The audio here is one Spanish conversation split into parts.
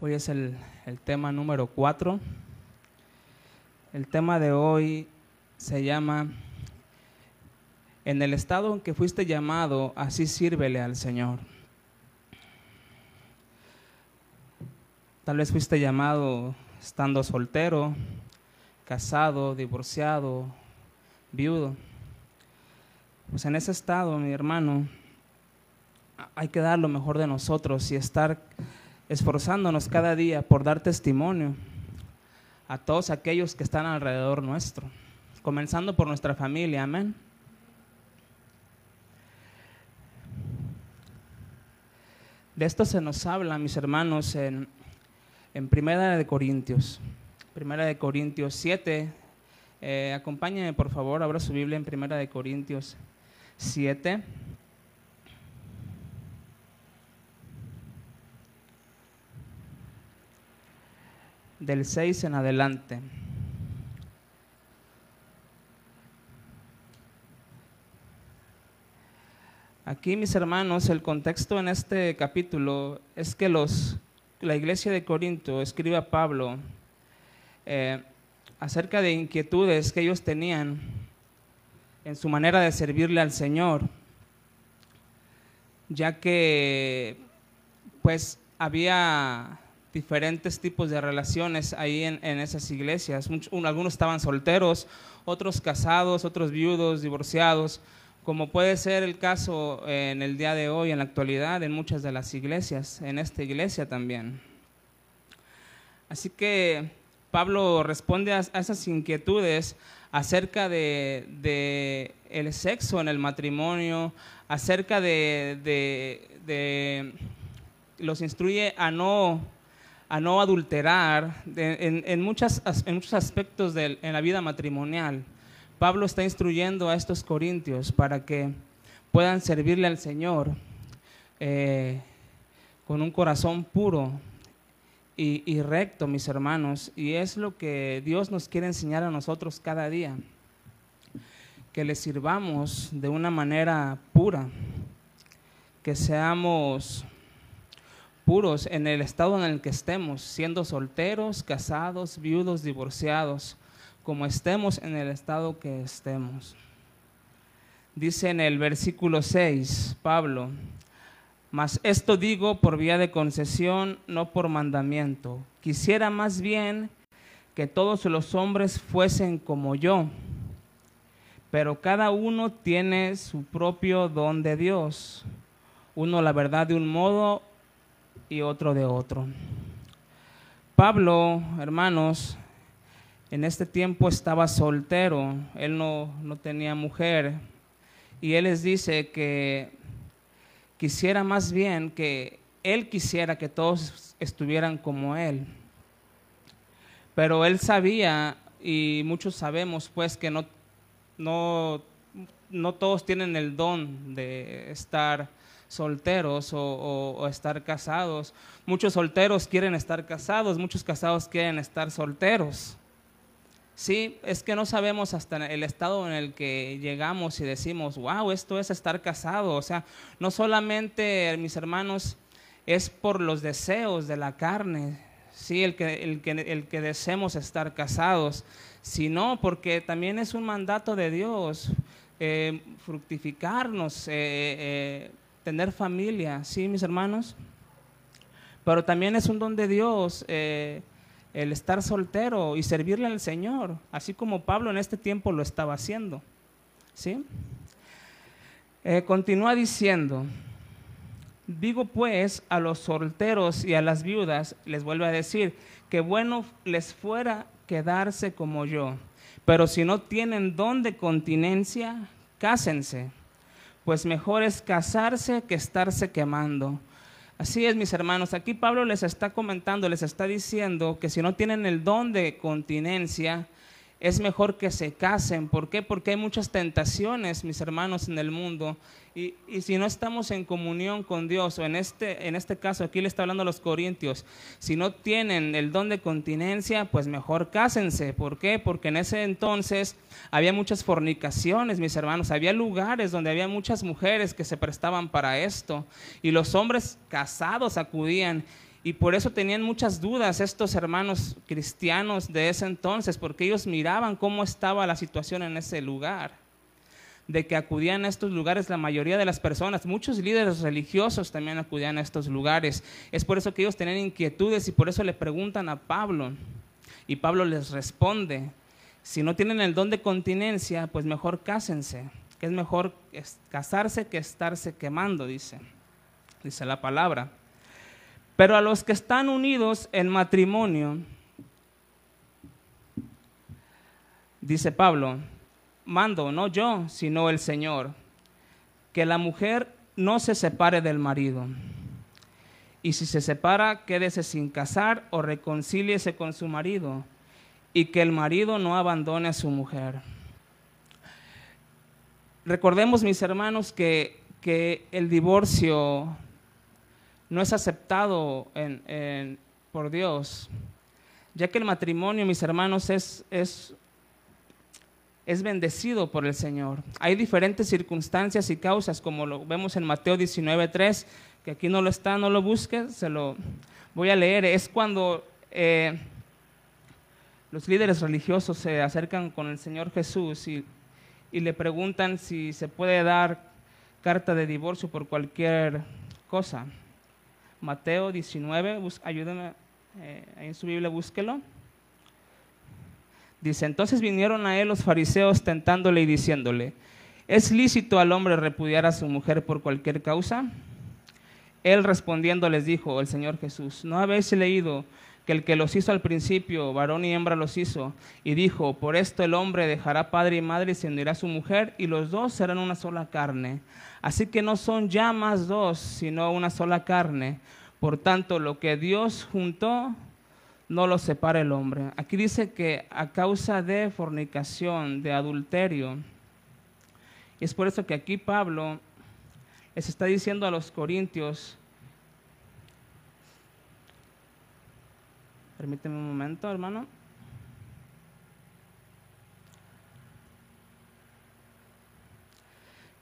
Hoy es el, el tema número 4. El tema de hoy se llama En el estado en que fuiste llamado, así sírvele al Señor. Tal vez fuiste llamado estando soltero, casado, divorciado, viudo. Pues en ese estado, mi hermano, hay que dar lo mejor de nosotros y estar esforzándonos cada día por dar testimonio a todos aquellos que están alrededor nuestro, comenzando por nuestra familia, amén. De esto se nos habla, mis hermanos, en, en Primera de Corintios, Primera de Corintios 7. Eh, acompáñenme, por favor, abra su Biblia en Primera de Corintios 7. Del 6 en adelante. Aquí, mis hermanos, el contexto en este capítulo es que los, la iglesia de Corinto escribe a Pablo eh, acerca de inquietudes que ellos tenían en su manera de servirle al Señor, ya que pues había diferentes tipos de relaciones ahí en, esas iglesias. algunos estaban solteros, otros casados, otros viudos, divorciados, como puede ser el caso en el día de hoy, en la actualidad, en muchas de las iglesias, en esta iglesia también. Así que Pablo responde a, esas inquietudes acerca de, el sexo en el matrimonio, acerca de, de los instruye a no a no adulterar en, en, muchos aspectos de, en la vida matrimonial. Pablo está instruyendo a estos corintios para que puedan servirle al Señor eh, con un corazón puro y, y recto, mis hermanos. Y es lo que Dios nos quiere enseñar a nosotros cada día, que le sirvamos de una manera pura, que seamos puros en el estado en el que estemos, siendo solteros, casados, viudos, divorciados, como estemos en el estado que estemos. Dice en el versículo 6, Pablo, mas esto digo por vía de concesión, no por mandamiento. Quisiera más bien que todos los hombres fuesen como yo, pero cada uno tiene su propio don de Dios. Uno la verdad de un modo, y otro de otro. Pablo, hermanos, en este tiempo estaba soltero, él no, no tenía mujer, y él les dice que quisiera más bien que él quisiera que todos estuvieran como él. Pero él sabía, y muchos sabemos pues que no, no, no todos tienen el don de estar solteros o, estar casados. Muchos solteros quieren estar casados, muchos casados quieren estar solteros. Sí, es que no sabemos hasta el estado en el que llegamos y decimos, wow, esto es estar casado. O sea, no solamente, mis hermanos, es por los deseos de la carne, sí, el que, el que, el que deseemos estar casados, sino porque también es un mandato de Dios eh, fructificarnos, eh, eh, tener familia, ¿sí, mis hermanos? Pero también es un don de Dios eh, el estar soltero y servirle al Señor, así como Pablo en este tiempo lo estaba haciendo, ¿sí? Eh, continúa diciendo, digo pues a los solteros y a las viudas, les vuelvo a decir, que bueno les fuera quedarse como yo, pero si no tienen don de continencia, cásense pues mejor es casarse que estarse quemando. Así es, mis hermanos. Aquí Pablo les está comentando, les está diciendo que si no tienen el don de continencia, es mejor que se casen. ¿Por qué? Porque hay muchas tentaciones, mis hermanos, en el mundo. Y, si no estamos en comunión con Dios, o en este, en este caso aquí le está hablando a los corintios, si no tienen el don de continencia, pues mejor cásense. ¿Por qué? Porque en ese entonces había muchas fornicaciones, mis hermanos. Había lugares donde había muchas mujeres que se prestaban para esto. Y los hombres casados acudían Y por eso tenían muchas dudas estos hermanos cristianos de ese entonces, porque ellos miraban cómo estaba la situación en ese lugar. De que acudían a estos lugares la mayoría de las personas, muchos líderes religiosos también acudían a estos lugares. Es por eso que ellos tenían inquietudes y por eso le preguntan a Pablo. Y Pablo les responde, si no tienen el don de continencia, pues mejor cásense, que es mejor casarse que estarse quemando, dice. Dice la palabra. Pero a los que están unidos en matrimonio, dice Pablo, mando, no yo, sino el Señor, que la mujer no se separe del marido. Y si se separa, quédese sin casar o reconcíliese con su marido, y que el marido no abandone a su mujer. Recordemos, mis hermanos, que, que el divorcio no es aceptado por Dios, ya que el matrimonio, mis hermanos, es, es, es bendecido por el Señor. Hay diferentes circunstancias y causas, como lo vemos en Mateo 19.3, que aquí no lo está, no lo busques, se lo voy a leer. Es cuando eh, los líderes religiosos se acercan con el Señor Jesús y, y le preguntan si se puede dar carta de divorcio por cualquier cosa. Mateo 19, ayúdenme, eh, en su Biblia búsquelo. Dice, entonces vinieron a él los fariseos tentándole y diciéndole, ¿es lícito al hombre repudiar a su mujer por cualquier causa? Él respondiendo les dijo, el Señor Jesús, ¿no habéis leído que el que los hizo al principio, varón y hembra los hizo, y dijo, por esto el hombre dejará padre y madre y se unirá a su mujer, y los dos serán una sola carne. Así que no son ya más dos, sino una sola carne. Por tanto, lo que Dios juntó, no lo separa el hombre. Aquí dice que a causa de fornicación, de adulterio, y es por eso que aquí Pablo les está diciendo a los corintios, Permíteme un momento, hermano.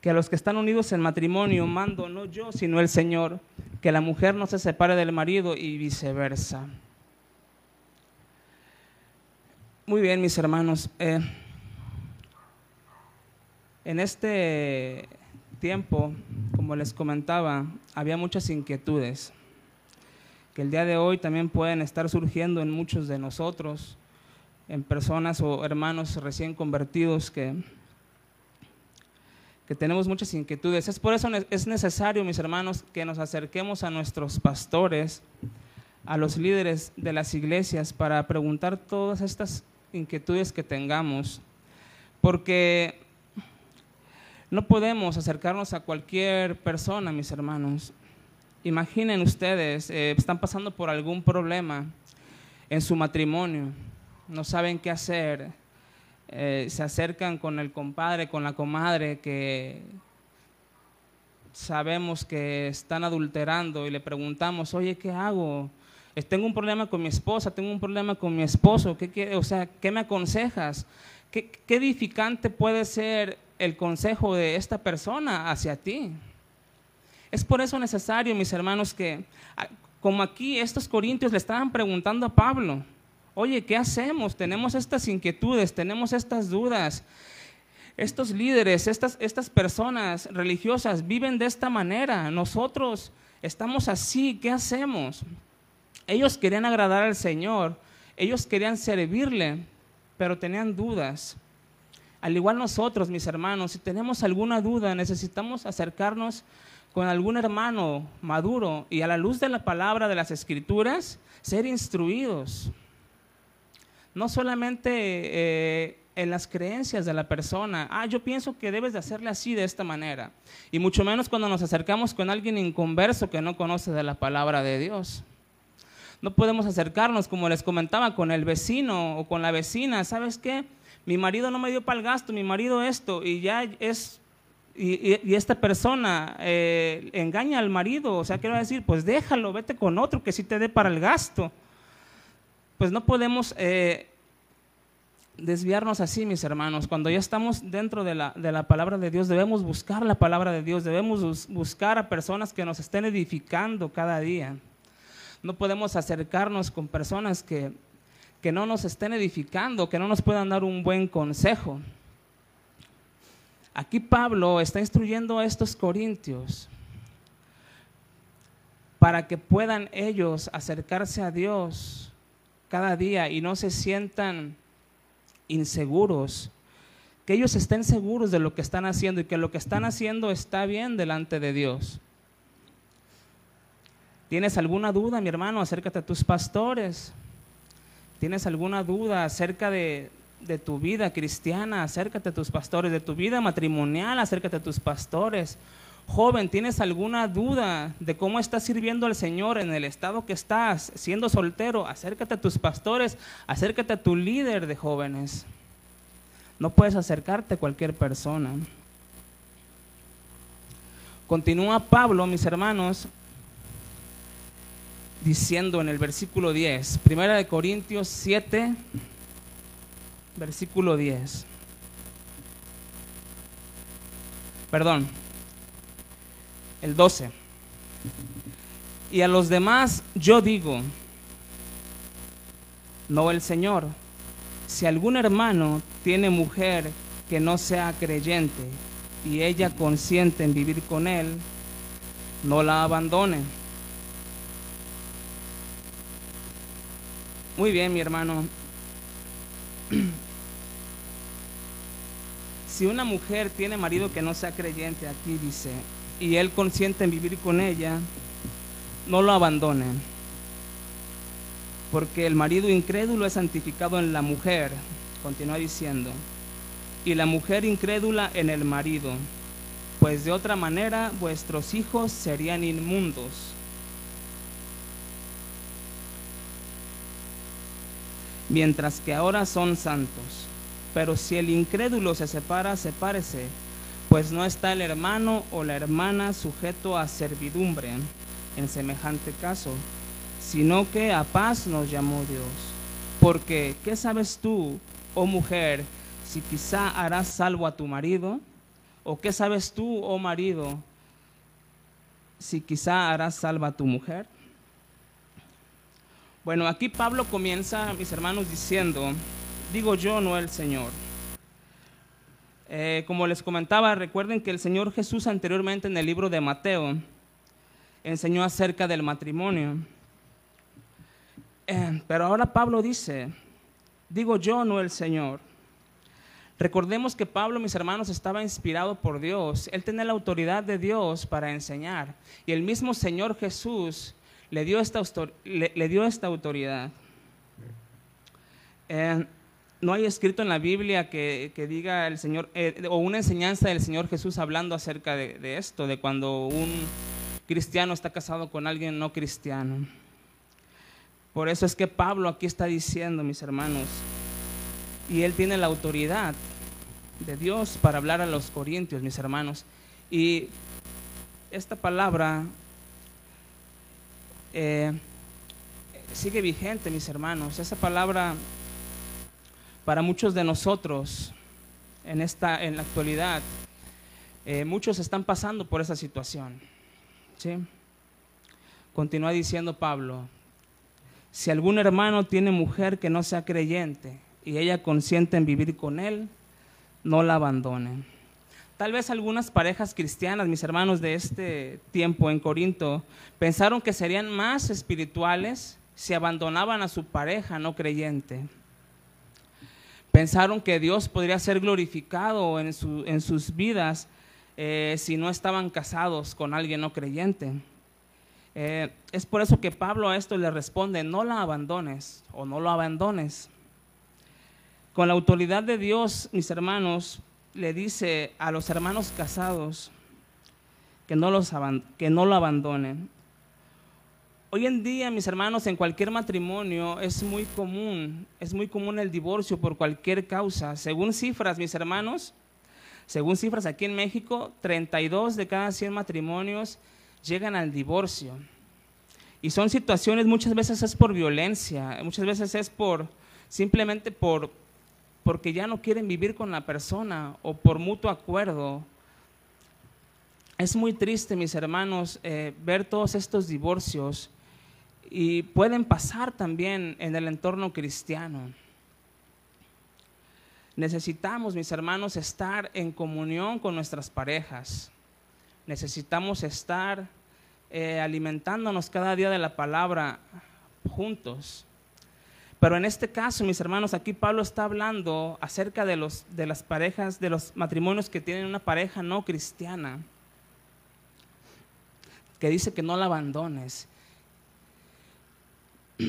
Que a los que están unidos en matrimonio mando no yo, sino el Señor, que la mujer no se separe del marido y viceversa. Muy bien, mis hermanos. Eh, en este tiempo, como les comentaba, había muchas inquietudes que el día de hoy también pueden estar surgiendo en muchos de nosotros, en personas o hermanos recién convertidos que, que tenemos muchas inquietudes. Es por eso es necesario, mis hermanos, que nos acerquemos a nuestros pastores, a los líderes de las iglesias, para preguntar todas estas inquietudes que tengamos, porque no podemos acercarnos a cualquier persona, mis hermanos. Imaginen ustedes, eh, están pasando por algún problema en su matrimonio, no saben qué hacer, eh, se acercan con el compadre, con la comadre que sabemos que están adulterando y le preguntamos, oye, ¿qué hago? Tengo un problema con mi esposa, tengo un problema con mi esposo, ¿qué, o sea, ¿qué me aconsejas? ¿Qué, ¿Qué edificante puede ser el consejo de esta persona hacia ti? Es por eso necesario, mis hermanos, que como aquí estos corintios le estaban preguntando a Pablo, oye, ¿qué hacemos? Tenemos estas inquietudes, tenemos estas dudas. Estos líderes, estas, estas personas religiosas viven de esta manera. Nosotros estamos así, ¿qué hacemos? Ellos querían agradar al Señor, ellos querían servirle, pero tenían dudas. Al igual nosotros, mis hermanos, si tenemos alguna duda, necesitamos acercarnos con algún hermano maduro y a la luz de la palabra de las escrituras, ser instruidos. No solamente eh, en las creencias de la persona, ah, yo pienso que debes de hacerle así de esta manera. Y mucho menos cuando nos acercamos con alguien inconverso que no conoce de la palabra de Dios. No podemos acercarnos, como les comentaba, con el vecino o con la vecina. ¿Sabes qué? Mi marido no me dio para el gasto, mi marido esto, y ya es y, esta persona eh, engaña al marido, o sea, quiero decir, pues déjalo, vete con otro que sí te dé para el gasto. Pues no podemos eh, desviarnos así, mis hermanos. Cuando ya estamos dentro de la, de la, palabra de Dios, debemos buscar la palabra de Dios, debemos buscar a personas que nos estén edificando cada día. No podemos acercarnos con personas que, que no nos estén edificando, que no nos puedan dar un buen consejo. Aquí Pablo está instruyendo a estos corintios para que puedan ellos acercarse a Dios cada día y no se sientan inseguros, que ellos estén seguros de lo que están haciendo y que lo que están haciendo está bien delante de Dios. ¿Tienes alguna duda, mi hermano? Acércate a tus pastores. ¿Tienes alguna duda acerca de, de tu vida cristiana, acércate a tus pastores, de tu vida matrimonial, acércate a tus pastores. Joven, ¿tienes alguna duda de cómo estás sirviendo al Señor en el estado que estás, siendo soltero? Acércate a tus pastores, acércate a tu líder de jóvenes. No puedes acercarte a cualquier persona. Continúa Pablo, mis hermanos, diciendo en el versículo 10, Primera de Corintios 7, versículo 10. Perdón, el 12. Y a los demás yo digo, no el Señor, si algún hermano tiene mujer que no sea creyente y ella consiente en vivir con él, no la abandone. Muy bien, mi hermano. si una mujer tiene marido que no sea creyente, aquí dice, y él consiente en vivir con ella, no lo abandonen. Porque el marido incrédulo es santificado en la mujer, continúa diciendo, y la mujer incrédula en el marido, pues de otra manera vuestros hijos serían inmundos. Mientras que ahora son santos. Pero si el incrédulo se separa, sepárese, pues no está el hermano o la hermana sujeto a servidumbre en semejante caso, sino que a paz nos llamó Dios. Porque, ¿qué sabes tú, oh mujer, si quizá harás salvo a tu marido? ¿O qué sabes tú, oh marido, si quizá harás salvo a tu mujer? Bueno, aquí Pablo comienza, mis hermanos, diciendo, digo yo, no el Señor. Eh, como les comentaba, recuerden que el Señor Jesús anteriormente en el libro de Mateo enseñó acerca del matrimonio. Eh, pero ahora Pablo dice, digo yo, no el Señor. Recordemos que Pablo, mis hermanos, estaba inspirado por Dios. Él tenía la autoridad de Dios para enseñar. Y el mismo Señor Jesús le dio esta, le, dio esta autoridad. Eh, no hay escrito en la Biblia que, diga el Señor, eh, o una enseñanza del Señor Jesús hablando acerca de, esto, de cuando un cristiano está casado con alguien no cristiano. Por eso es que Pablo aquí está diciendo, mis hermanos, y él tiene la autoridad de Dios para hablar a los corintios, mis hermanos. Y esta palabra eh, sigue vigente, mis hermanos. Esa palabra para muchos de nosotros en, esta, en la actualidad, eh, muchos están pasando por esa situación. ¿sí? Continúa diciendo Pablo, si algún hermano tiene mujer que no sea creyente y ella consiente en vivir con él, no la abandone. Tal vez algunas parejas cristianas, mis hermanos de este tiempo en Corinto, pensaron que serían más espirituales si abandonaban a su pareja no creyente. Pensaron que Dios podría ser glorificado en, sus vidas eh, si no estaban casados con alguien no creyente. Eh, es por eso que Pablo a esto le responde, no la abandones o no lo abandones. Con la autoridad de Dios, mis hermanos, le dice a los hermanos casados que no, los que no lo abandonen. Hoy en día, mis hermanos, en cualquier matrimonio es muy común, es muy común el divorcio por cualquier causa. Según cifras, mis hermanos, según cifras aquí en México, 32 de cada 100 matrimonios llegan al divorcio. Y son situaciones, muchas veces es por violencia, muchas veces es por simplemente por porque ya no quieren vivir con la persona o por mutuo acuerdo. Es muy triste, mis hermanos, eh, ver todos estos divorcios y pueden pasar también en el entorno cristiano. Necesitamos, mis hermanos, estar en comunión con nuestras parejas. Necesitamos estar eh, alimentándonos cada día de la palabra juntos. Pero en este caso, mis hermanos, aquí Pablo está hablando acerca de, los, de las parejas, de los matrimonios que tienen una pareja no cristiana, que dice que no la abandones.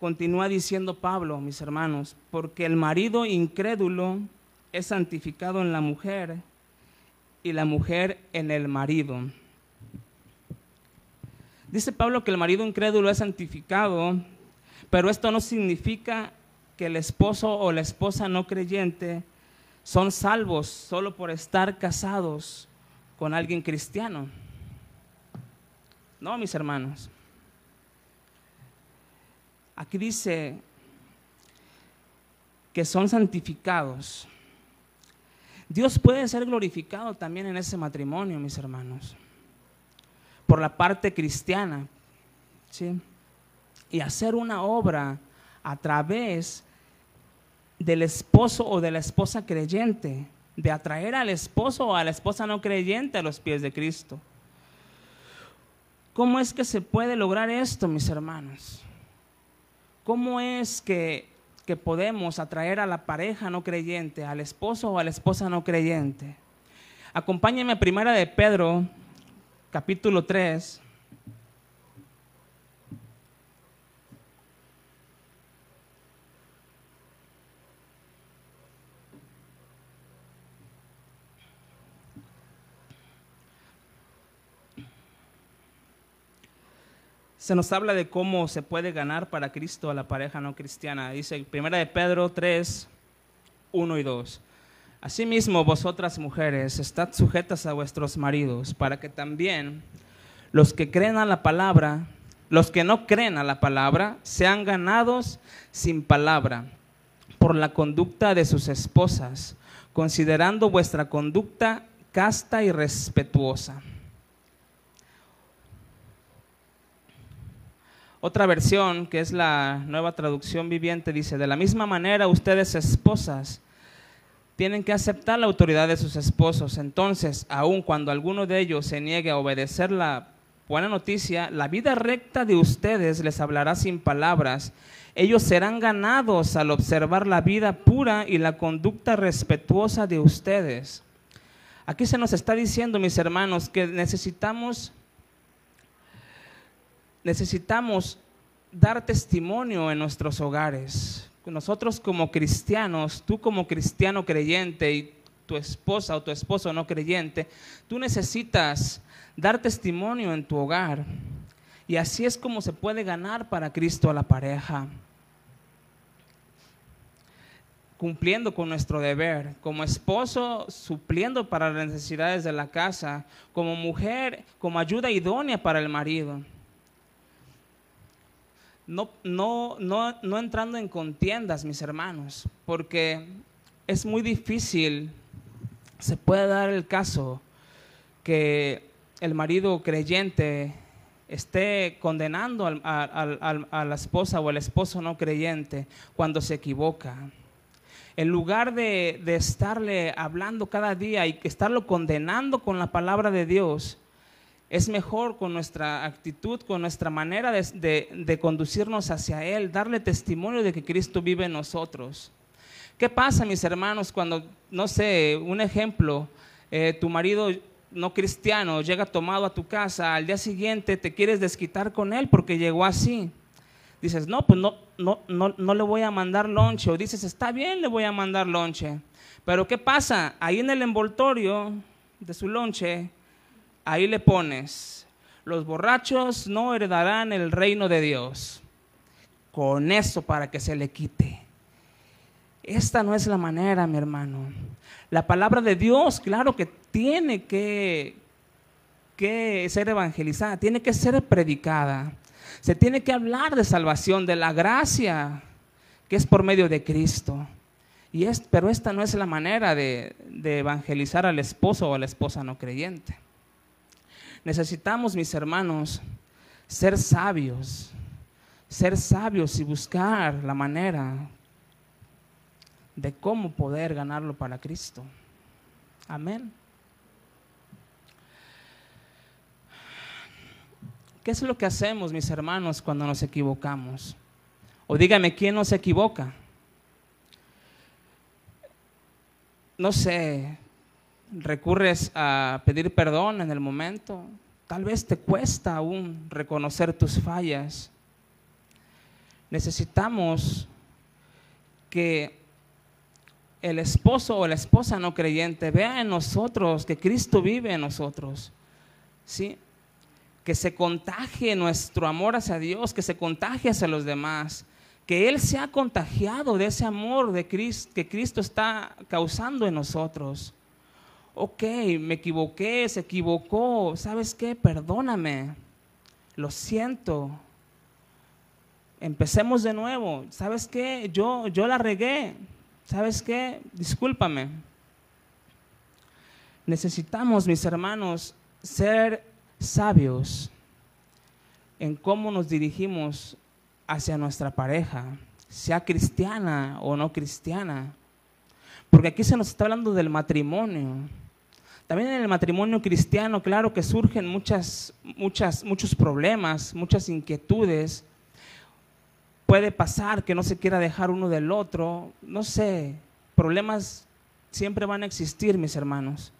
Continúa diciendo Pablo, mis hermanos, porque el marido incrédulo es santificado en la mujer y la mujer en el marido. Dice Pablo que el marido incrédulo es santificado pero esto no significa que el esposo o la esposa no creyente son salvos solo por estar casados con alguien cristiano. No, mis hermanos. Aquí dice que son santificados. Dios puede ser glorificado también en ese matrimonio, mis hermanos, por la parte cristiana. ¿sí? Y hacer una obra a través del esposo o de la esposa creyente, de atraer al esposo o a la esposa no creyente a los pies de Cristo. ¿Cómo es que se puede lograr esto, mis hermanos? ¿Cómo es que, que podemos atraer a la pareja no creyente, al esposo o a la esposa no creyente? Acompáñenme a Primera de Pedro, capítulo 3, se nos habla de cómo se puede ganar para Cristo a la pareja no cristiana. Dice 1 de Pedro 3, 1 y 2. Asimismo, vosotras mujeres, estad sujetas a vuestros maridos, para que también los que creen a la palabra, los que no creen a la palabra, sean ganados sin palabra por la conducta de sus esposas, considerando vuestra conducta casta y respetuosa Otra versión, que es la nueva traducción viviente, dice, de la misma manera ustedes esposas tienen que aceptar la autoridad de sus esposos. Entonces, aun cuando alguno de ellos se niegue a obedecer la buena noticia, la vida recta de ustedes les hablará sin palabras. Ellos serán ganados al observar la vida pura y la conducta respetuosa de ustedes. Aquí se nos está diciendo, mis hermanos, que necesitamos necesitamos dar testimonio en nuestros hogares. Nosotros como cristianos, tú como cristiano creyente y tu esposa o tu esposo no creyente, tú necesitas dar testimonio en tu hogar. Y así es como se puede ganar para Cristo a la pareja. Cumpliendo con nuestro deber, como esposo supliendo para las necesidades de la casa, como mujer, como ayuda idónea para el marido no, no, no, no entrando en contiendas, mis hermanos, porque es muy difícil, se puede dar el caso que el marido creyente esté condenando a la esposa o el esposo no creyente cuando se equivoca. En lugar de, de estarle hablando cada día y estarlo condenando con la palabra de Dios, es mejor con nuestra actitud, con nuestra manera de, conducirnos hacia Él, darle testimonio de que Cristo vive en nosotros. ¿Qué pasa, mis hermanos, cuando, no sé, un ejemplo, eh, tu marido no cristiano llega tomado a tu casa, al día siguiente te quieres desquitar con él porque llegó así? Dices, no, pues no, no, no, no le voy a mandar lonche. O dices, está bien, le voy a mandar lonche. Pero ¿qué pasa? Ahí en el envoltorio de su lonche ahí le pones, los borrachos no heredarán el reino de Dios. Con eso para que se le quite. Esta no es la manera, mi hermano. La palabra de Dios, claro que tiene que, que ser evangelizada, tiene que ser predicada. Se tiene que hablar de salvación, de la gracia que es por medio de Cristo. Y es, pero esta no es la manera de, de evangelizar al esposo o a la esposa no creyente. Necesitamos, mis hermanos, ser sabios, ser sabios y buscar la manera de cómo poder ganarlo para Cristo. Amén. ¿Qué es lo que hacemos, mis hermanos, cuando nos equivocamos? O dígame, ¿quién nos equivoca? No sé, recurres a pedir perdón en el momento. Tal vez te cuesta aún reconocer tus fallas. Necesitamos que el esposo o la esposa no creyente vea en nosotros que Cristo vive en nosotros. ¿Sí? Que se contagie nuestro amor hacia Dios, que se contagie hacia los demás, que Él se ha contagiado de ese amor de Cristo, que Cristo está causando en nosotros. Ok, me equivoqué, se equivocó, ¿sabes qué? Perdóname, lo siento. Empecemos de nuevo, ¿sabes qué? Yo, yo la regué, ¿sabes qué? Discúlpame. Necesitamos, mis hermanos, ser sabios en cómo nos dirigimos hacia nuestra pareja, sea cristiana o no cristiana. Porque aquí se nos está hablando del matrimonio. También en el matrimonio cristiano, claro que surgen muchas, muchas, muchos problemas, muchas inquietudes. Puede pasar que no se quiera dejar uno del otro. No sé, problemas siempre van a existir, mis hermanos.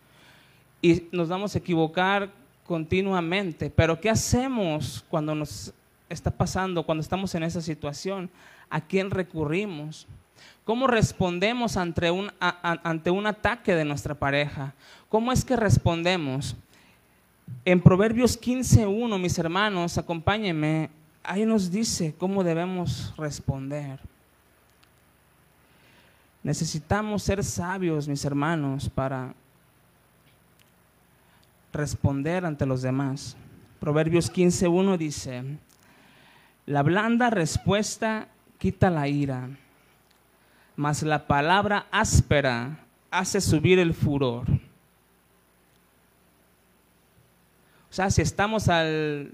Y nos vamos a equivocar continuamente. Pero ¿qué hacemos cuando nos está pasando cuando estamos en esa situación? ¿A quién recurrimos? ¿Cómo respondemos ante un, ante un ataque de nuestra pareja? ¿Cómo es que respondemos? En Proverbios 15.1, mis hermanos, acompáñenme, ahí nos dice cómo debemos responder. Necesitamos ser sabios, mis hermanos, para responder ante los demás. Proverbios 15.1 dice, la blanda respuesta quita la ira, mas la palabra áspera hace subir el furor. O sea, si estamos al,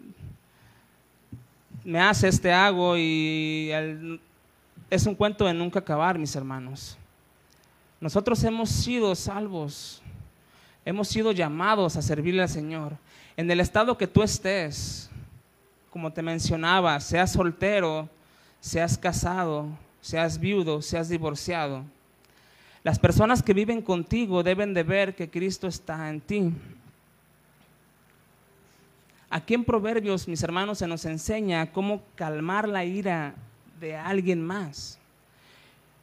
me hace este hago y es un cuento de nunca acabar, mis hermanos. Nosotros hemos sido salvos, hemos sido llamados a servirle al Señor. En el estado que tú estés, como te mencionaba, seas soltero, seas casado, seas viudo, seas divorciado. Las personas que viven contigo deben de ver que Cristo está en ti. Aquí en Proverbios, mis hermanos, se nos enseña cómo calmar la ira de alguien más.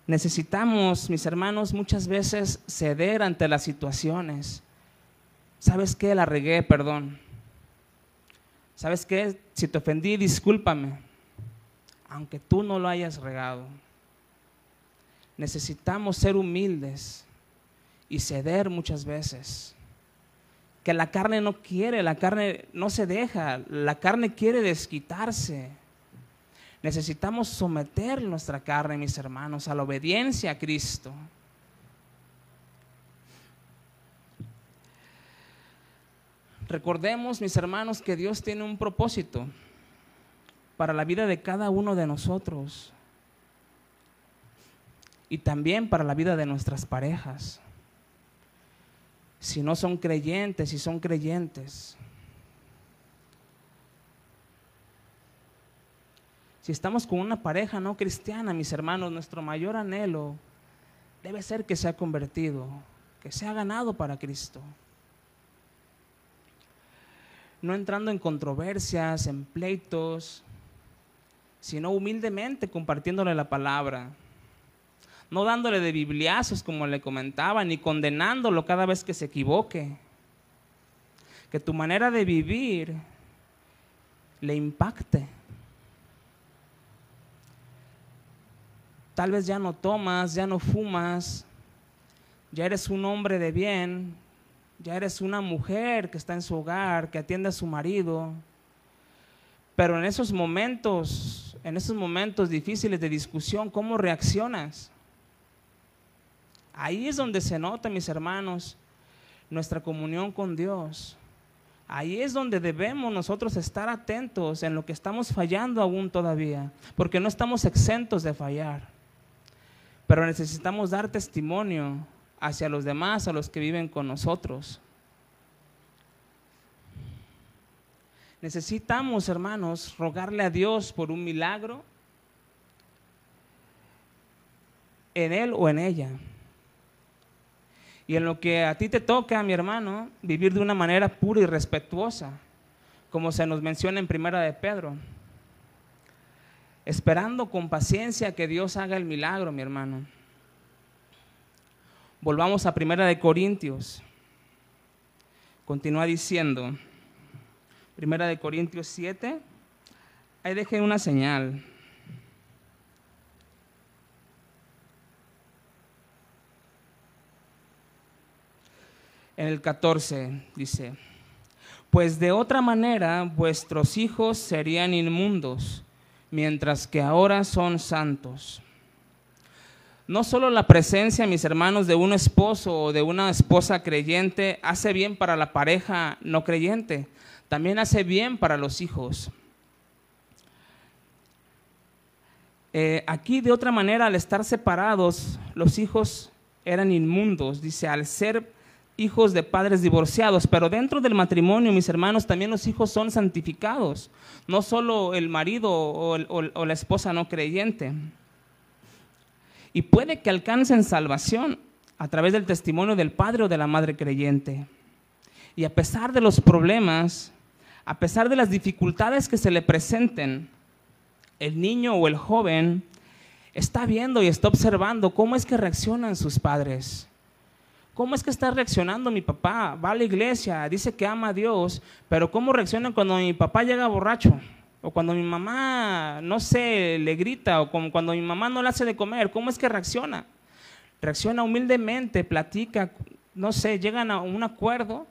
Necesitamos, mis hermanos, muchas veces ceder ante las situaciones. ¿Sabes qué? La regué, perdón. ¿Sabes qué? Si te ofendí, discúlpame, aunque tú no lo hayas regado. Necesitamos ser humildes y ceder muchas veces. Que la carne no quiere, la carne no se deja, la carne quiere desquitarse. Necesitamos someter nuestra carne, mis hermanos, a la obediencia a Cristo. Recordemos, mis hermanos, que Dios tiene un propósito para la vida de cada uno de nosotros y también para la vida de nuestras parejas. Si no son creyentes, si son creyentes. Si estamos con una pareja no cristiana, mis hermanos, nuestro mayor anhelo debe ser que sea convertido, que sea ganado para Cristo no entrando en controversias, en pleitos, sino humildemente compartiéndole la palabra. No dándole de bibliazos como le comentaba, ni condenándolo cada vez que se equivoque. Que tu manera de vivir le impacte. Tal vez ya no tomas, ya no fumas, ya eres un hombre de bien, ya eres una mujer que está en su hogar, que atiende a su marido. Pero en esos momentos, en esos momentos difíciles de discusión, ¿cómo reaccionas? Ahí es donde se nota, mis hermanos, nuestra comunión con Dios. Ahí es donde debemos nosotros estar atentos en lo que estamos fallando aún todavía, porque no estamos exentos de fallar. Pero necesitamos dar testimonio hacia los demás, a los que viven con nosotros. Necesitamos, hermanos, rogarle a Dios por un milagro en él o en ella. Y en lo que a ti te toca, mi hermano, vivir de una manera pura y respetuosa, como se nos menciona en Primera de Pedro. Esperando con paciencia que Dios haga el milagro, mi hermano. Volvamos a Primera de Corintios. Continúa diciendo, Primera de Corintios 7, ahí dejé una señal. En el 14 dice, pues de otra manera vuestros hijos serían inmundos, mientras que ahora son santos. No solo la presencia, mis hermanos, de un esposo o de una esposa creyente hace bien para la pareja no creyente, también hace bien para los hijos. Eh, aquí de otra manera, al estar separados, los hijos eran inmundos, dice, al ser hijos de padres divorciados, pero dentro del matrimonio, mis hermanos, también los hijos son santificados, no solo el marido o, la esposa no creyente. Y puede que alcancen salvación a través del testimonio del padre o de la madre creyente. Y a pesar de los problemas, a pesar de las dificultades que se le presenten, el niño o el joven está viendo y está observando cómo es que reaccionan sus padres ¿Cómo es que está reaccionando mi papá? Va a la iglesia, dice que ama a Dios, pero ¿cómo reacciona cuando mi papá llega borracho? O cuando mi mamá, no sé, le grita, o cuando mi mamá no le hace de comer, ¿cómo es que reacciona? Reacciona humildemente, platica, no sé, llegan a un acuerdo,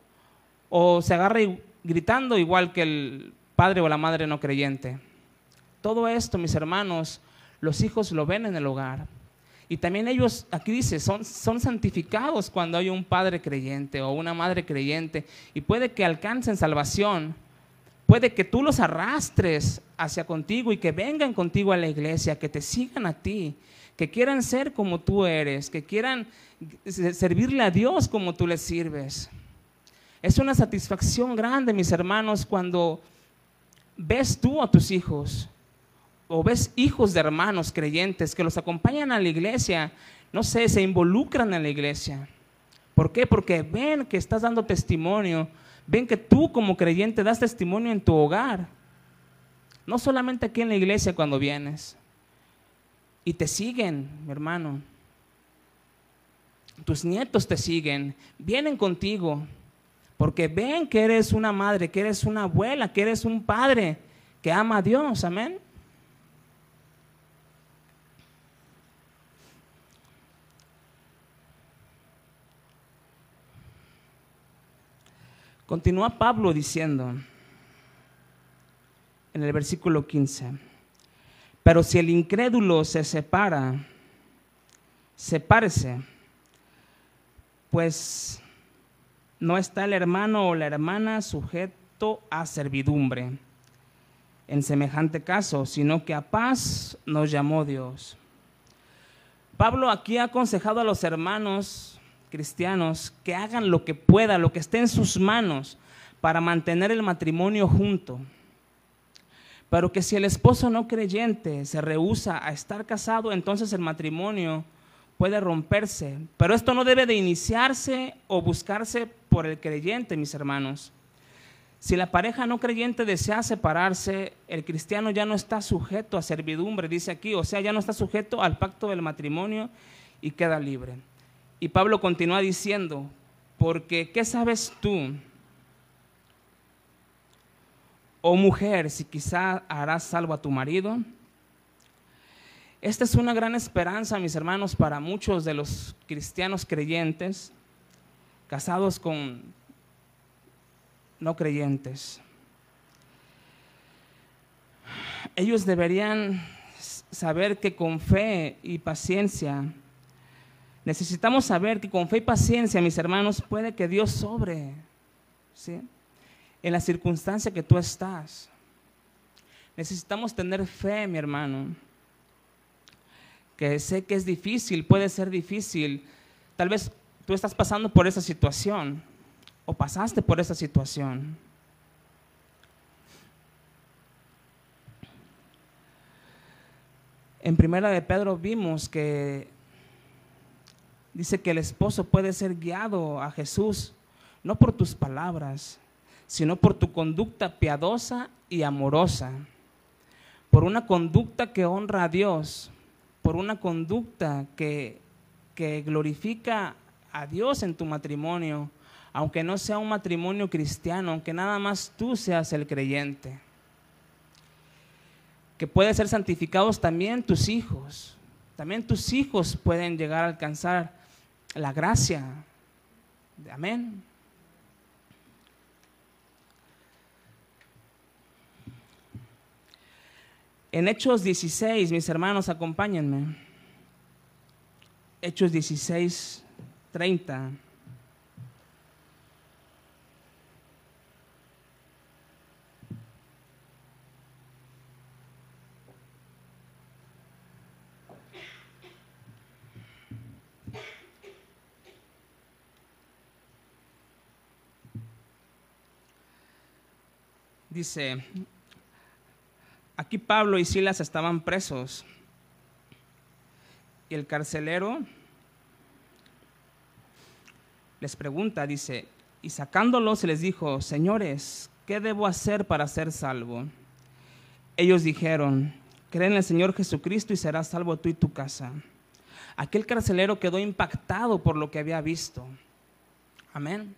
o se agarra gritando igual que el padre o la madre no creyente. Todo esto, mis hermanos, los hijos lo ven en el hogar. Y también ellos, aquí dice, son, son santificados cuando hay un padre creyente o una madre creyente. Y puede que alcancen salvación. Puede que tú los arrastres hacia contigo y que vengan contigo a la iglesia, que te sigan a ti, que quieran ser como tú eres, que quieran servirle a Dios como tú les sirves. Es una satisfacción grande, mis hermanos, cuando ves tú a tus hijos o ves hijos de hermanos creyentes que los acompañan a la iglesia, no sé, se involucran en la iglesia. ¿Por qué? Porque ven que estás dando testimonio, ven que tú como creyente das testimonio en tu hogar, no solamente aquí en la iglesia cuando vienes. Y te siguen, mi hermano. Tus nietos te siguen, vienen contigo, porque ven que eres una madre, que eres una abuela, que eres un padre que ama a Dios, amén. Continúa Pablo diciendo en el versículo 15, pero si el incrédulo se separa, sepárese, pues no está el hermano o la hermana sujeto a servidumbre en semejante caso, sino que a paz nos llamó Dios. Pablo aquí ha aconsejado a los hermanos cristianos que hagan lo que pueda, lo que esté en sus manos para mantener el matrimonio junto. Pero que si el esposo no creyente se rehúsa a estar casado, entonces el matrimonio puede romperse. Pero esto no debe de iniciarse o buscarse por el creyente, mis hermanos. Si la pareja no creyente desea separarse, el cristiano ya no está sujeto a servidumbre, dice aquí, o sea, ya no está sujeto al pacto del matrimonio y queda libre. Y Pablo continúa diciendo, porque ¿qué sabes tú? Oh mujer, si quizá harás salvo a tu marido. Esta es una gran esperanza, mis hermanos, para muchos de los cristianos creyentes, casados con no creyentes. Ellos deberían saber que con fe y paciencia Necesitamos saber que con fe y paciencia, mis hermanos, puede que Dios sobre. ¿sí? en la circunstancia que tú estás. Necesitamos tener fe, mi hermano. Que sé que es difícil, puede ser difícil. Tal vez tú estás pasando por esa situación o pasaste por esa situación. En primera de Pedro vimos que dice que el esposo puede ser guiado a Jesús no por tus palabras, sino por tu conducta piadosa y amorosa, por una conducta que honra a Dios, por una conducta que, que glorifica a Dios en tu matrimonio, aunque no sea un matrimonio cristiano, aunque nada más tú seas el creyente que pueden ser santificados también tus hijos. También tus hijos pueden llegar a alcanzar la gracia. Amén. En Hechos 16, mis hermanos, acompáñenme. Hechos 16, 30. Dice, aquí Pablo y Silas estaban presos y el carcelero les pregunta, dice, y sacándolos les dijo, señores, ¿qué debo hacer para ser salvo? Ellos dijeron, cree en el Señor Jesucristo y serás salvo tú y tu casa. Aquel carcelero quedó impactado por lo que había visto. Amén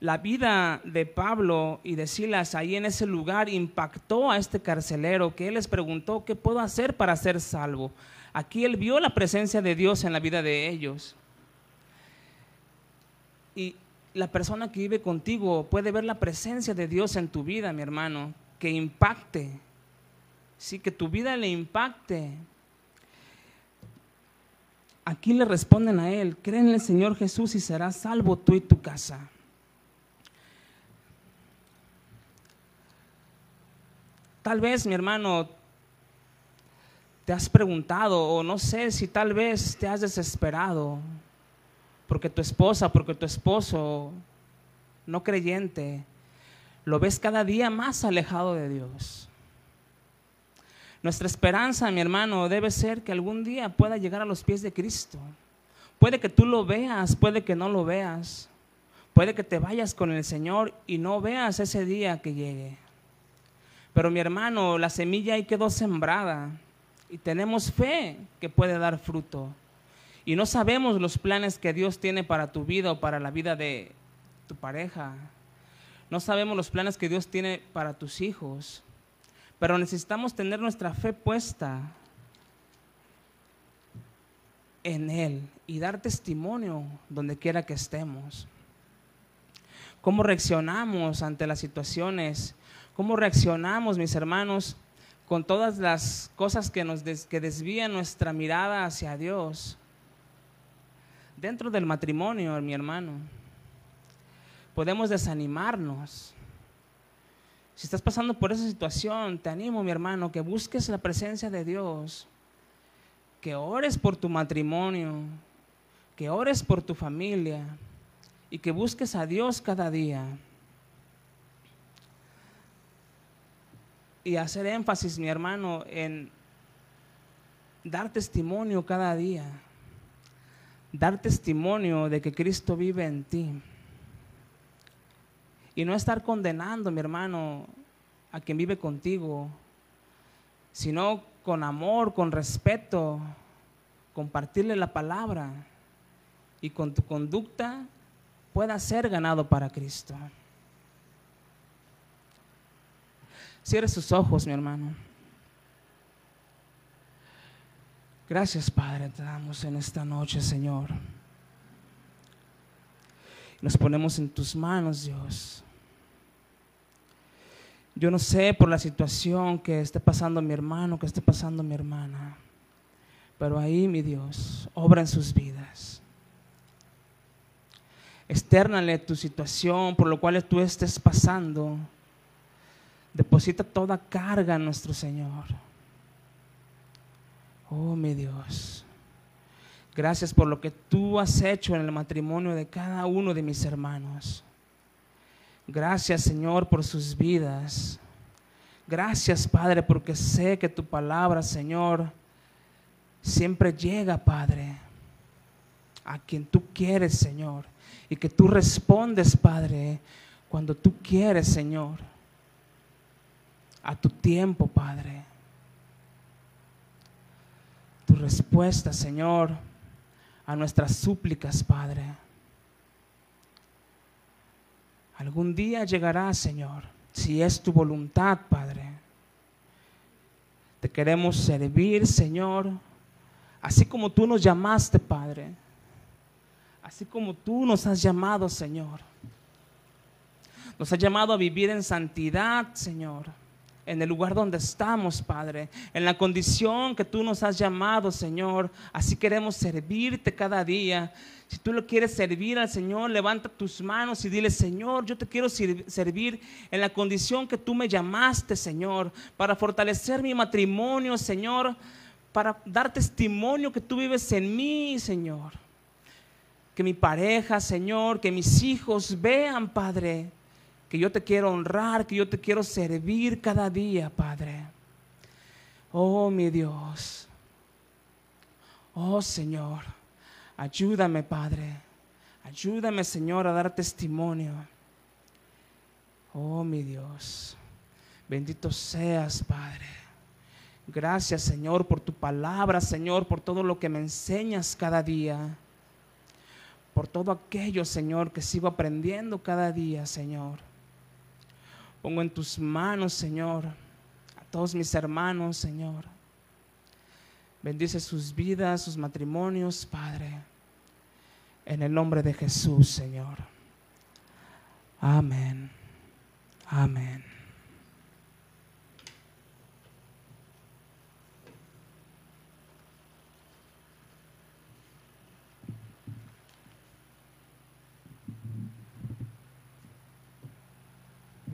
la vida de Pablo y de Silas ahí en ese lugar impactó a este carcelero que él les preguntó, ¿qué puedo hacer para ser salvo? Aquí él vio la presencia de Dios en la vida de ellos. Y la persona que vive contigo puede ver la presencia de Dios en tu vida, mi hermano, que impacte. Sí, que tu vida le impacte. Aquí le responden a él, cree en el Señor Jesús y serás salvo tú y tu casa. Tal vez, mi hermano, te has preguntado o no sé si tal vez te has desesperado porque tu esposa, porque tu esposo no creyente, lo ves cada día más alejado de Dios. Nuestra esperanza, mi hermano, debe ser que algún día pueda llegar a los pies de Cristo. Puede que tú lo veas, puede que no lo veas. Puede que te vayas con el Señor y no veas ese día que llegue. Pero mi hermano, la semilla ahí quedó sembrada y tenemos fe que puede dar fruto. Y no sabemos los planes que Dios tiene para tu vida o para la vida de tu pareja. No sabemos los planes que Dios tiene para tus hijos. Pero necesitamos tener nuestra fe puesta en Él y dar testimonio donde quiera que estemos. ¿Cómo reaccionamos ante las situaciones cómo reaccionamos, mis hermanos, con todas las cosas que, nos que desvían nuestra mirada hacia Dios. Dentro del matrimonio, mi hermano, podemos desanimarnos. Si estás pasando por esa situación, te animo, mi hermano, que busques la presencia de Dios, que ores por tu matrimonio, que ores por tu familia y que busques a Dios cada día. Y hacer énfasis, mi hermano, en dar testimonio cada día. Dar testimonio de que Cristo vive en ti. Y no estar condenando, mi hermano, a quien vive contigo, sino con amor, con respeto, compartirle la palabra y con tu conducta pueda ser ganado para Cristo. Cierre sus ojos, mi hermano. Gracias, Padre, te damos en esta noche, Señor. Nos ponemos en tus manos, Dios. Yo no sé por la situación que esté pasando mi hermano, que esté pasando mi hermana, pero ahí, mi Dios, obra en sus vidas. externale tu situación por lo cual tú estés pasando. Deposita toda carga en nuestro Señor. Oh, mi Dios. Gracias por lo que tú has hecho en el matrimonio de cada uno de mis hermanos. Gracias, Señor, por sus vidas. Gracias, Padre, porque sé que tu palabra, Señor, siempre llega, Padre, a quien tú quieres, Señor. Y que tú respondes, Padre, cuando tú quieres, Señor. A tu tiempo, Padre. Tu respuesta, Señor, a nuestras súplicas, Padre. Algún día llegará, Señor, si es tu voluntad, Padre. Te queremos servir, Señor, así como tú nos llamaste, Padre. Así como tú nos has llamado, Señor. Nos has llamado a vivir en santidad, Señor en el lugar donde estamos, Padre, en la condición que tú nos has llamado, Señor. Así queremos servirte cada día. Si tú lo quieres servir al Señor, levanta tus manos y dile, Señor, yo te quiero servir en la condición que tú me llamaste, Señor, para fortalecer mi matrimonio, Señor, para dar testimonio que tú vives en mí, Señor. Que mi pareja, Señor, que mis hijos vean, Padre, que yo te quiero honrar, que yo te quiero servir cada día, Padre. Oh, mi Dios. Oh, Señor. Ayúdame, Padre. Ayúdame, Señor, a dar testimonio. Oh, mi Dios. Bendito seas, Padre. Gracias, Señor, por tu palabra, Señor, por todo lo que me enseñas cada día. Por todo aquello, Señor, que sigo aprendiendo cada día, Señor. Pongo en tus manos, Señor, a todos mis hermanos, Señor. Bendice sus vidas, sus matrimonios, Padre. En el nombre de Jesús, Señor. Amén. Amén.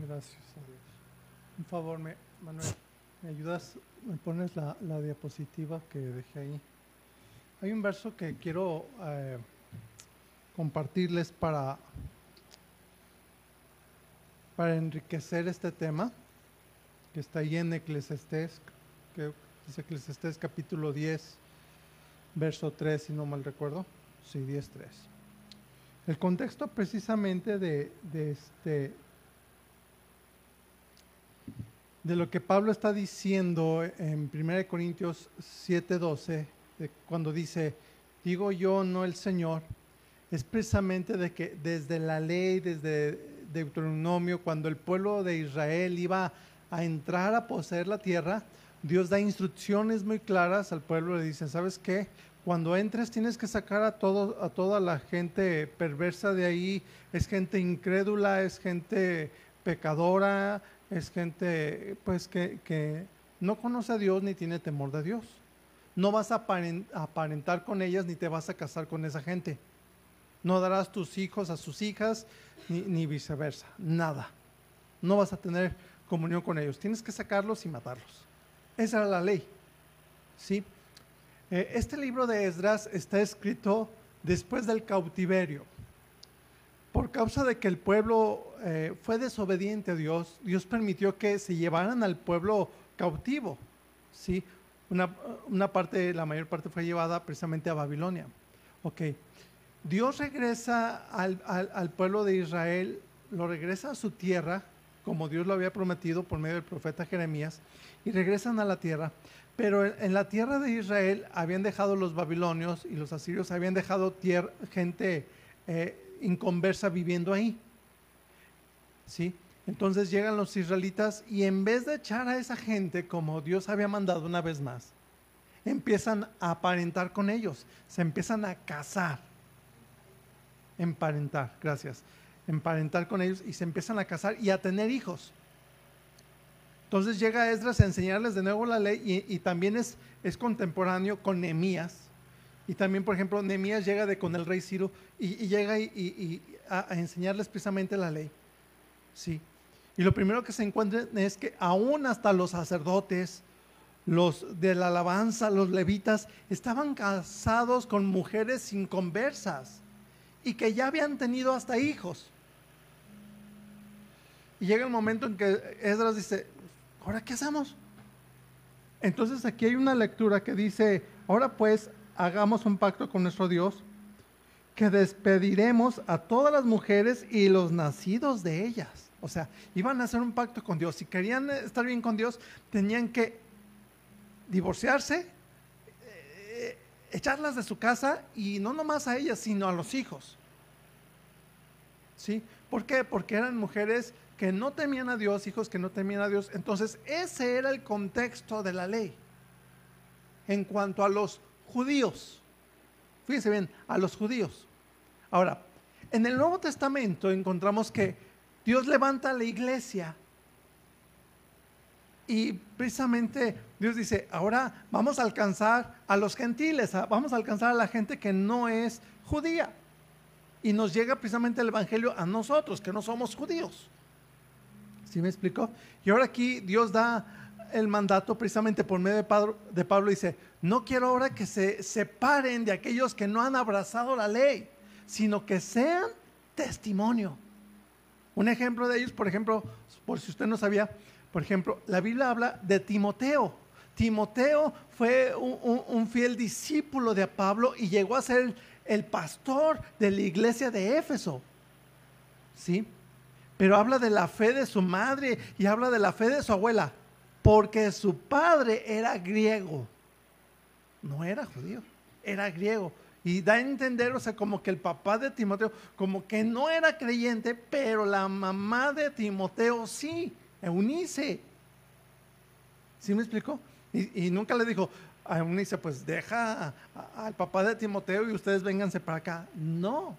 Gracias a Dios. Un favor, Manuel, ¿me ayudas? ¿Me pones la, diapositiva que dejé ahí? Hay un verso que quiero eh, compartirles para, para enriquecer este tema, que está ahí en Eclesiastés, que es Eclesiastés capítulo 10, verso 3, si no mal recuerdo. Sí, 10, 3. El contexto precisamente de este, de lo que Pablo está diciendo en 1 Corintios 7:12, cuando dice, digo yo, no el Señor, es precisamente de que desde la ley, desde Deuteronomio, cuando el pueblo de Israel iba a entrar a poseer la tierra, Dios da instrucciones muy claras al pueblo, le dicen, ¿sabes qué? Cuando entres tienes que sacar a, todo, a toda la gente perversa de ahí, es gente incrédula, es gente pecadora, es gente pues que, no conoce a Dios ni tiene temor de Dios. No vas a aparentar con ellas ni te vas a casar con esa gente. No darás tus hijos a sus hijas ni, viceversa. Nada. No vas a tener comunión con ellos. Tienes que sacarlos y matarlos. Esa era la ley. ¿Sí? Eh, este libro de Esdras está escrito después del cautiverio por causa de que el pueblo eh, fue desobediente a Dios, Dios permitió que se llevaran al pueblo cautivo. ¿sí? Una, parte, la mayor parte fue llevada precisamente a Babilonia. Ok. Dios regresa al, pueblo de Israel, lo regresa a su tierra, como Dios lo había prometido por medio del profeta Jeremías, y regresan a la tierra. Pero en la tierra de Israel habían dejado los babilonios y los asirios habían dejado gente eh, inconversa viviendo ahí. ¿Sí? Entonces llegan los israelitas y en vez de echar a esa gente como Dios había mandado una vez más, empiezan a aparentar con ellos, se empiezan a casar, emparentar, gracias, emparentar con ellos y se empiezan a casar y a tener hijos. Entonces llega Esdras a enseñarles de nuevo la ley y, también es, es contemporáneo con Nehemías Y también, por ejemplo, Nehemías llega de con el rey Ciro y, llega y, a, enseñarles precisamente la ley. Sí. Y lo primero que se encuentra es que aún hasta los sacerdotes, los de la alabanza, los levitas, estaban casados con mujeres sin conversas y que ya habían tenido hasta hijos. Y llega el momento en que Esdras dice, ¿ahora qué hacemos? Entonces aquí hay una lectura que dice, ahora pues hagamos un pacto con nuestro Dios, que despediremos a todas las mujeres y los nacidos de ellas. O sea, iban a hacer un pacto con Dios. Si querían estar bien con Dios, tenían que divorciarse, eh, echarlas de su casa y no nomás a ellas, sino a los hijos. ¿Sí? ¿Por qué? Porque eran mujeres que no temían a Dios, hijos que no temían a Dios. Entonces, ese era el contexto de la ley. En cuanto a los judíos, fíjense bien, a los judíos. Ahora, en el Nuevo Testamento encontramos que Dios levanta la iglesia y precisamente Dios dice, ahora vamos a alcanzar a los gentiles, vamos a alcanzar a la gente que no es judía. Y nos llega precisamente el Evangelio a nosotros, que no somos judíos. ¿Sí me explicó? Y ahora aquí Dios da el mandato precisamente por medio de Pablo, de Pablo dice, no quiero ahora que se separen de aquellos que no han abrazado la ley, sino que sean testimonio. Un ejemplo de ellos, por ejemplo, por si usted no sabía, por ejemplo, la Biblia habla de Timoteo. Timoteo fue un, fiel discípulo de Pablo y llegó a ser el pastor de la iglesia de Éfeso. ¿Sí? Pero habla de la fe de su madre y habla de la fe de su abuela, porque su padre era griego. No era judío, era griego. Y da a entender, o sea, como que el papá de Timoteo, como que no era creyente, pero la mamá de Timoteo sí, Eunice. ¿Sí me explicó? Y, nunca le dijo a Eunice, pues deja al papá de Timoteo y ustedes vénganse para acá. No.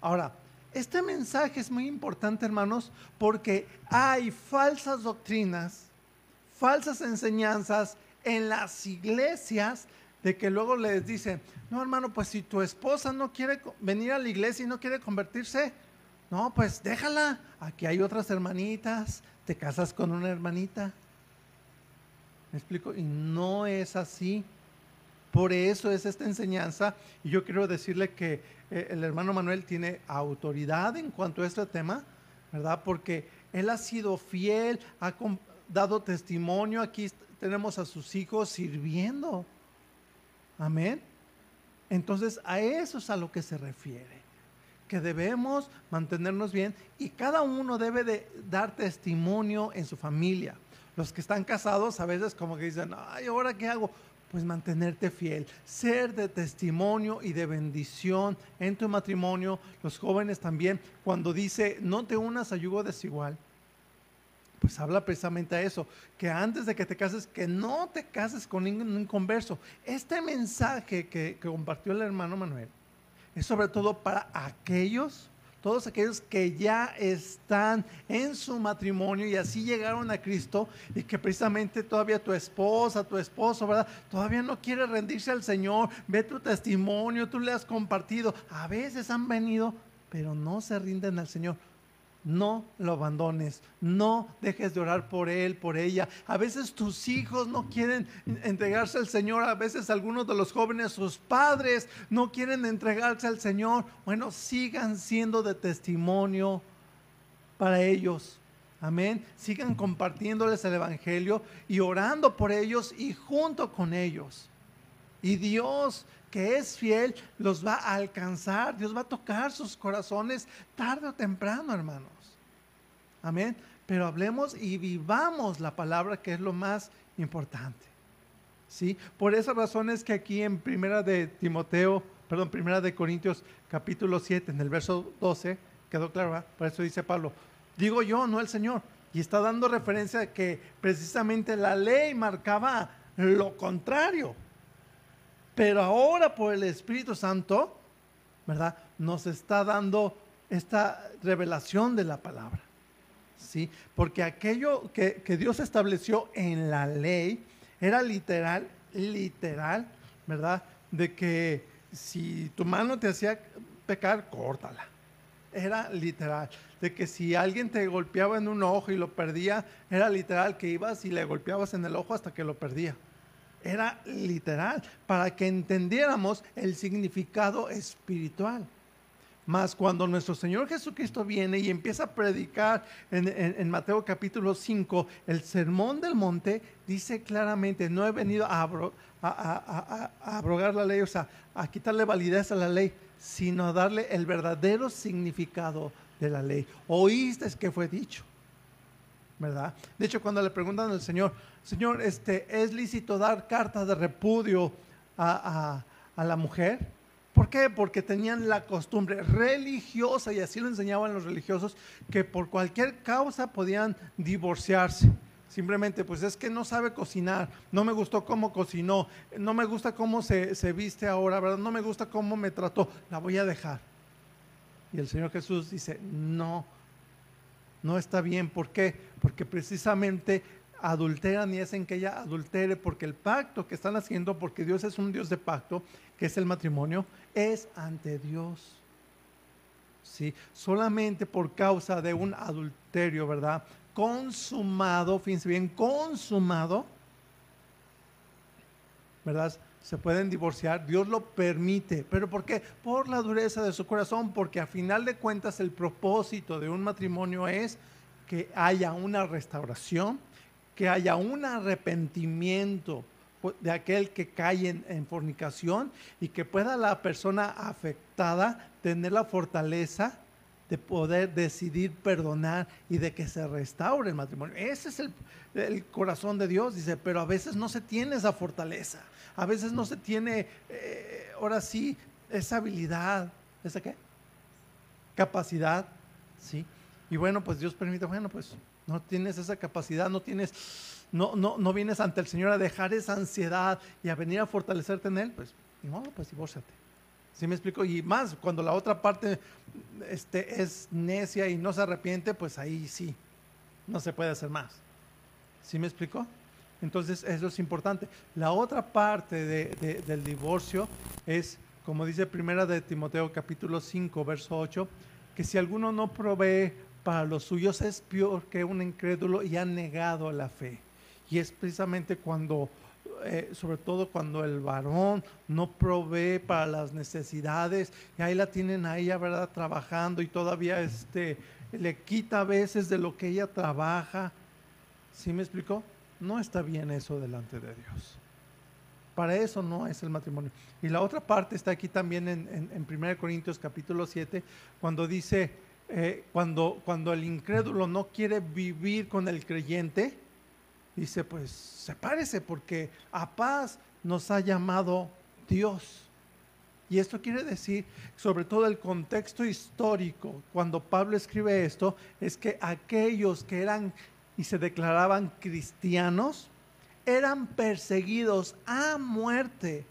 Ahora, este mensaje es muy importante, hermanos, porque hay falsas doctrinas, falsas enseñanzas en las iglesias de que luego les dicen, no hermano, pues si tu esposa no quiere venir a la iglesia y no quiere convertirse, no, pues déjala, aquí hay otras hermanitas, te casas con una hermanita. ¿Me explico? Y no es así. Por eso es esta enseñanza. Y yo quiero decirle que eh, el hermano Manuel tiene autoridad en cuanto a este tema, ¿verdad? Porque él ha sido fiel, ha dado testimonio. Aquí tenemos a sus hijos sirviendo. Amén. Entonces a eso es a lo que se refiere. Que debemos mantenernos bien y cada uno debe de dar testimonio en su familia. Los que están casados a veces como que dicen, ay, ¿ahora qué hago? pues mantenerte fiel, ser de testimonio y de bendición en tu matrimonio. Los jóvenes también, cuando dice no te unas a yugo desigual, pues habla precisamente a eso, que antes de que te cases, que no te cases con ningún converso. Este mensaje que, que compartió el hermano Manuel es sobre todo para aquellos todos aquellos que ya están en su matrimonio y así llegaron a Cristo y que precisamente todavía tu esposa, tu esposo, ¿verdad? Todavía no quiere rendirse al Señor, ve tu testimonio, tú le has compartido. A veces han venido, pero no se rinden al Señor no lo abandones, no dejes de orar por él, por ella. A veces tus hijos no quieren entregarse al Señor, a veces algunos de los jóvenes, sus padres no quieren entregarse al Señor. Bueno, sigan siendo de testimonio para ellos. Amén. Sigan compartiéndoles el Evangelio y orando por ellos y junto con ellos. Y Dios que es fiel los va a alcanzar, Dios va a tocar sus corazones tarde o temprano, hermanos. Amén. Pero hablemos y vivamos la palabra que es lo más importante. ¿Sí? Por esa razón es que aquí en Primera de Timoteo, perdón, Primera de Corintios capítulo 7, en el verso 12, quedó claro, por eso dice Pablo, digo yo, no el Señor. Y está dando referencia a que precisamente la ley marcaba lo contrario. Pero ahora por el Espíritu Santo, ¿verdad? Nos está dando esta revelación de la palabra. ¿Sí? Porque aquello que, Dios estableció en la ley era literal, literal, ¿verdad? de que si tu mano te hacía pecar, córtala. Era literal. De que si alguien te golpeaba en un ojo y lo perdía, era literal que ibas y le golpeabas en el ojo hasta que lo perdía. Era literal, para que entendiéramos el significado espiritual. Más cuando nuestro Señor Jesucristo viene y empieza a predicar en, Mateo capítulo 5, el sermón del monte dice claramente, no he venido a, abrogar la ley, o sea, a quitarle validez a la ley, sino a darle el verdadero significado de la ley. Oíste que fue dicho, De hecho, cuando le preguntan al Señor, Señor, este, ¿es lícito dar cartas de repudio a la mujer? ¿Por qué? Porque tenían la costumbre religiosa, y así lo enseñaban los religiosos, que por cualquier causa podían divorciarse. Simplemente, pues es que no sabe cocinar, no me gustó cómo cocinó, no me gusta cómo se, viste ahora, ¿verdad? No me gusta cómo me trató, la voy a dejar. Y el Señor Jesús dice, no, no está bien. ¿Por qué? Porque precisamente adulteran y hacen que ella adultere porque el pacto que están haciendo, porque Dios es un Dios de pacto, que es el matrimonio, es ante Dios. ¿Sí? Solamente por causa de un adulterio, ¿verdad? Consumado, fíjense bien, consumado, ¿verdad? Se pueden divorciar, Dios lo permite. ¿Pero por qué? Por la dureza de su corazón, porque a final de cuentas el propósito de un matrimonio es que haya una restauración, que haya un arrepentimiento de aquel que cae en, fornicación y que pueda la persona afectada tener la fortaleza de poder decidir perdonar y de que se restaure el matrimonio. Ese es el, corazón de Dios, dice, pero a veces no se tiene esa fortaleza, a veces no se tiene, eh, ahora sí, esa habilidad, ¿esa qué? Capacidad, ¿sí? Y bueno, pues Dios permite, bueno, pues no tienes esa capacidad, no tienes no, no, no vienes ante el Señor a dejar esa ansiedad y a venir a fortalecerte en Él, pues no, pues divórciate. ¿Sí me explico? Y más, cuando la otra parte este, es necia y no se arrepiente, pues ahí sí, no se puede hacer más. ¿Sí me explico? Entonces, eso es importante. La otra parte del divorcio es, como dice primera de Timoteo capítulo 5, verso 8, que si alguno no provee para los suyos es peor que un incrédulo y ha negado la fe. Y es precisamente cuando, eh, sobre todo cuando el varón no provee para las necesidades, y ahí la tienen a ella, ¿verdad? Trabajando y todavía este, le quita a veces de lo que ella trabaja. ¿Sí me explicó? No está bien eso delante de Dios. Para eso no es el matrimonio. Y la otra parte está aquí también en, en, 1 Corintios capítulo 7, cuando dice, eh, cuando, cuando el incrédulo no quiere vivir con el creyente, dice, pues sepárese porque a paz nos ha llamado Dios. Y esto quiere decir, sobre todo el contexto histórico, cuando Pablo escribe esto, es que aquellos que eran y se declaraban cristianos eran perseguidos a muerte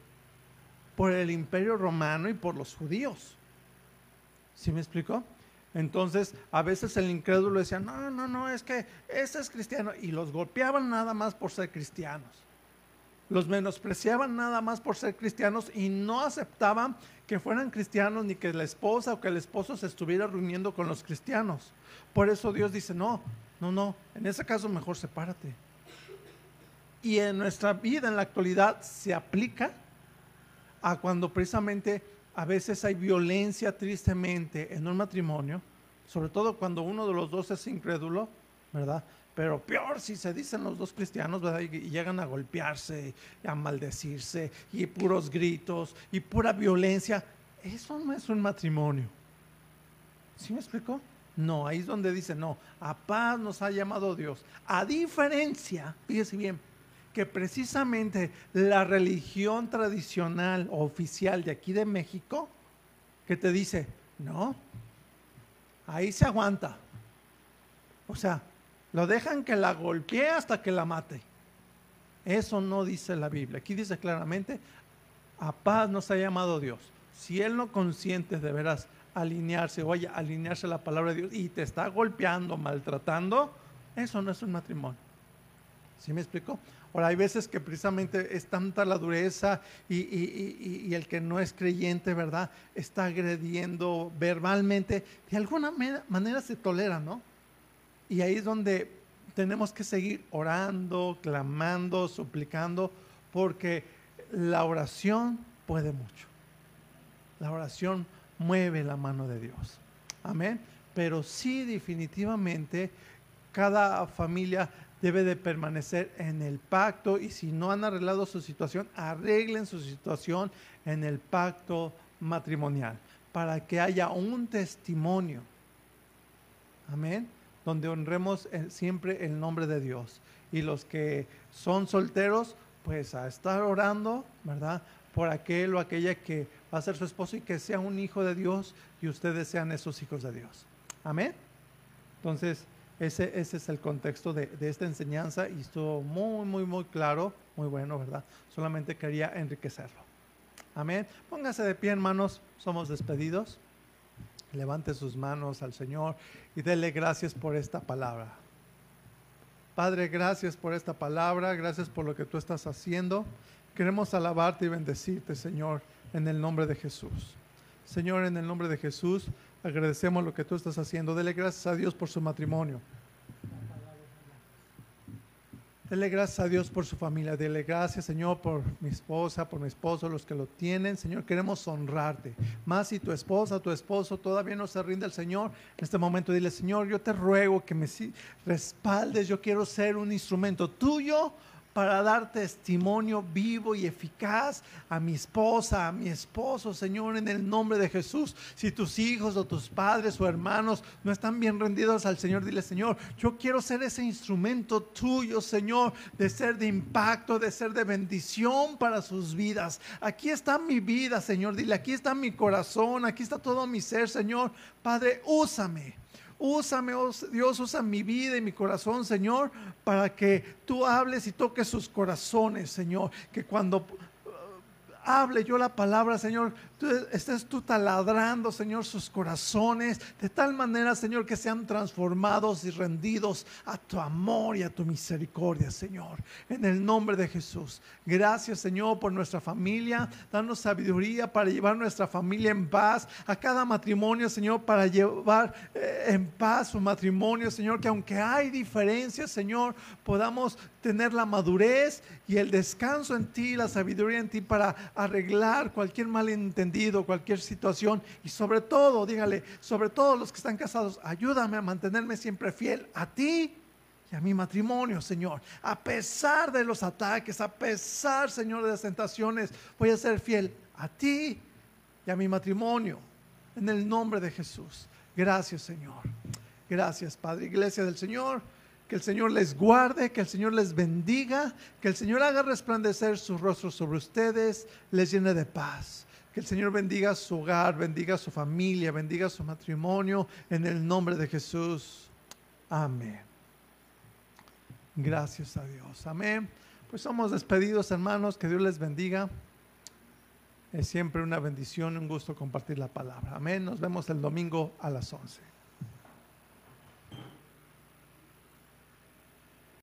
por el imperio romano y por los judíos. ¿Sí me explicó? Entonces, a veces el incrédulo decía, no, no, no, es que ese es cristiano. Y los golpeaban nada más por ser cristianos. Los menospreciaban nada más por ser cristianos y no aceptaban que fueran cristianos ni que la esposa o que el esposo se estuviera reuniendo con los cristianos. Por eso Dios dice, no, no, no, en ese caso mejor sepárate. Y en nuestra vida en la actualidad se aplica a cuando precisamente a veces hay violencia tristemente en un matrimonio, sobre todo cuando uno de los dos es incrédulo, ¿verdad? Pero peor si se dicen los dos cristianos, ¿verdad? Y, llegan a golpearse, a maldecirse, y puros gritos, y pura violencia. Eso no es un matrimonio. ¿Sí me explico? No, ahí es donde dice, no, a paz nos ha llamado Dios. A diferencia, fíjese bien, que precisamente la religión tradicional oficial de aquí de México, que te dice, no, ahí se aguanta. O sea, lo dejan que la golpee hasta que la mate. Eso no dice la Biblia. Aquí dice claramente, a paz nos ha llamado Dios. Si Él no consiente de veras alinearse, oye, alinearse a la palabra de Dios y te está golpeando, maltratando, eso no es un matrimonio. ¿Sí me explico? Ahora, hay veces que precisamente es tanta la dureza y, y- y- y el que no es creyente, ¿verdad? Está agrediendo verbalmente. De alguna manera se tolera, ¿no? Y ahí es donde tenemos que seguir orando, clamando, suplicando, porque la oración puede mucho. La oración mueve la mano de Dios. Amén. Pero sí definitivamente cada familia debe de permanecer en el pacto y si no han arreglado su situación, arreglen su situación en el pacto matrimonial para que haya un testimonio. Amén. Donde honremos siempre el nombre de Dios. Y los que son solteros, pues a estar orando, ¿verdad? Por aquel o aquella que va a ser su esposo y que sea un hijo de Dios y ustedes sean esos hijos de Dios. Amén. Entonces, ese, ese es el contexto de, de esta enseñanza y estuvo muy, muy, muy claro, muy bueno, ¿verdad? Solamente quería enriquecerlo. Amén. Póngase de pie, hermanos. Somos despedidos. Levante sus manos al Señor y dele gracias por esta palabra. Padre, gracias por esta palabra, gracias por lo que tú estás haciendo. Queremos alabarte y bendecirte, Señor, en el nombre de Jesús. Señor, en el nombre de Jesús, agradecemos lo que tú estás haciendo. Dele gracias a Dios por su matrimonio. Dele gracias a Dios por su familia. Dele gracias, Señor, por mi esposa, por mi esposo, los que lo tienen. Señor, queremos honrarte. Más si tu esposa, tu esposo todavía no se rinde al Señor, en este momento dile, Señor, yo te ruego que me respaldes. Yo quiero ser un instrumento tuyo para dar testimonio vivo y eficaz a mi esposa, a mi esposo, Señor, en el nombre de Jesús. Si tus hijos o tus padres o hermanos no están bien rendidos al Señor, dile, Señor, yo quiero ser ese instrumento tuyo, Señor, de ser de impacto, de ser de bendición para sus vidas. Aquí está mi vida, Señor, dile, aquí está mi corazón, aquí está todo mi ser, Señor. Padre, úsame. Úsame, oh Dios, usa mi vida y mi corazón, Señor, para que tú hables y toques sus corazones, Señor. Que cuando uh, hable yo la palabra, Señor, estés tú taladrando, Señor, sus corazones, de tal manera, Señor, que sean transformados y rendidos a tu amor y a tu misericordia, Señor. En el nombre de Jesús. Gracias, Señor, por nuestra familia. Danos sabiduría para llevar nuestra familia en paz. A cada matrimonio, Señor, para llevar eh, en paz su matrimonio, Señor. Que aunque hay diferencias, Señor, podamos tener la madurez y el descanso en ti, la sabiduría en ti para arreglar cualquier cualquier situación. Y sobre todo, dígale, sobre todo los que están casados, ayúdame a mantenerme siempre fiel a ti y a mi matrimonio, Señor. A pesar de los ataques, a pesar, Señor, de las tentaciones, voy a ser fiel a ti y a mi matrimonio. En el nombre de Jesús. Gracias, Señor. Gracias, Padre. Iglesia del Señor. Que el Señor les guarde, que el Señor les bendiga, que el Señor haga resplandecer su rostro sobre ustedes, les llene de paz. El Señor bendiga su hogar, bendiga su familia, bendiga su matrimonio, en el nombre de Jesús. Amén. Gracias a Dios. Amén. Pues somos despedidos, hermanos. Que Dios les bendiga. Es siempre una bendición, un gusto compartir la palabra. Amén. Nos vemos el domingo a las 11.